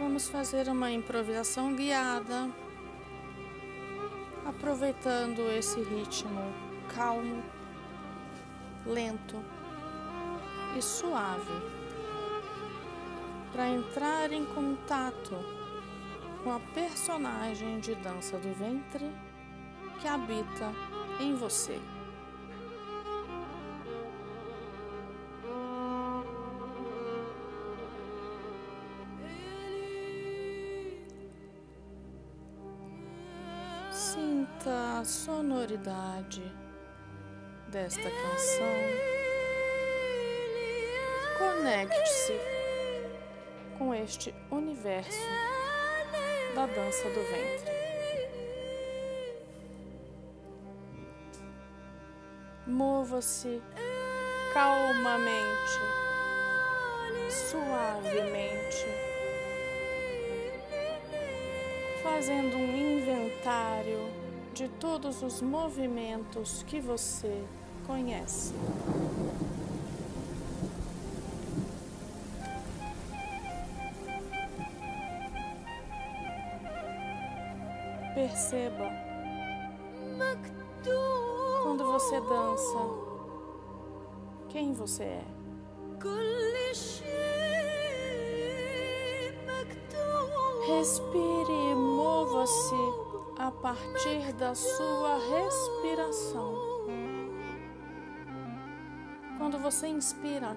Vamos fazer uma improvisação guiada, aproveitando esse ritmo calmo, lento e suave, para entrar em contato com a personagem de dança do ventre que habita em você. Sinta a sonoridade desta canção. Conecte-se com este universo da dança do ventre. Mova-se calmamente, suavemente, fazendo um inventário de todos os movimentos que você conhece. Perceba quando você dança quem você é. Respire mova-se a partir da sua respiração. Quando você inspira,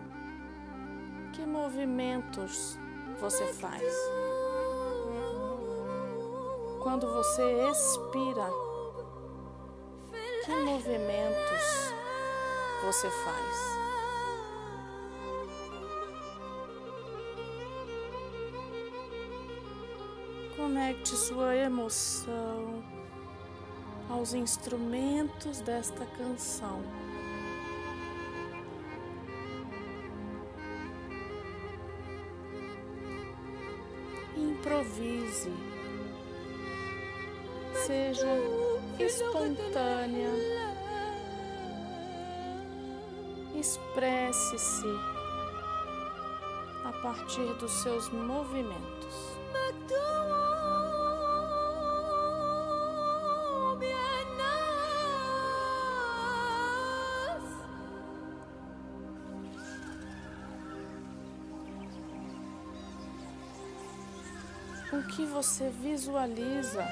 que movimentos você faz? Quando você expira, que movimentos você faz? Conecte sua emoção aos instrumentos desta canção. Improvise, seja espontânea, expresse-se a partir dos seus movimentos. O que você visualiza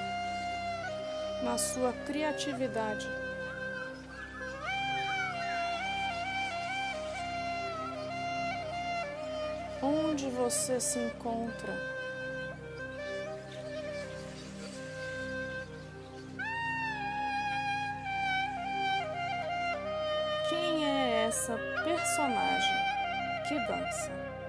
na sua criatividade? Onde você se encontra? Quem é essa personagem que dança?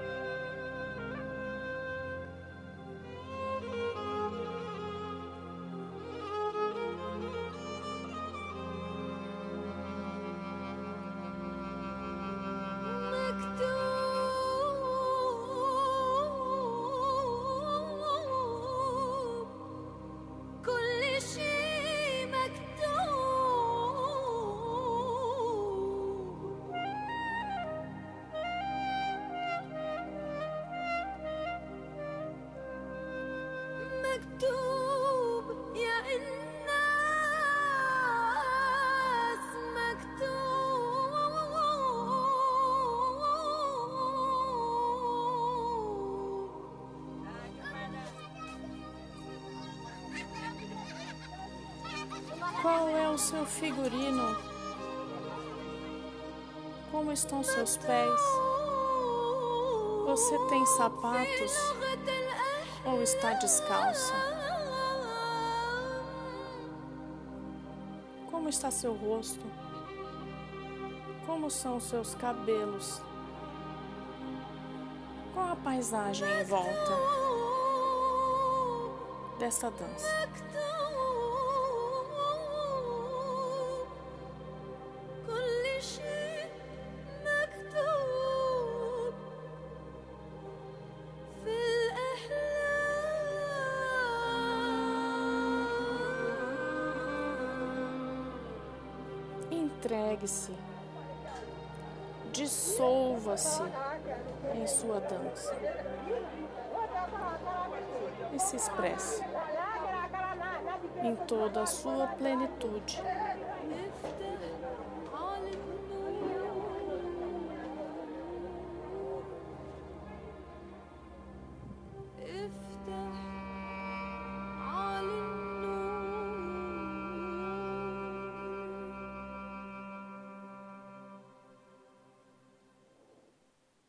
Qual é o seu figurino? Como estão seus pés? Você tem sapatos ou está descalça? Como está seu rosto? Como são seus cabelos? Qual a paisagem em volta dessa dança? Entregue-se. Dissolva-se em sua dança. E se expresse em toda a sua plenitude.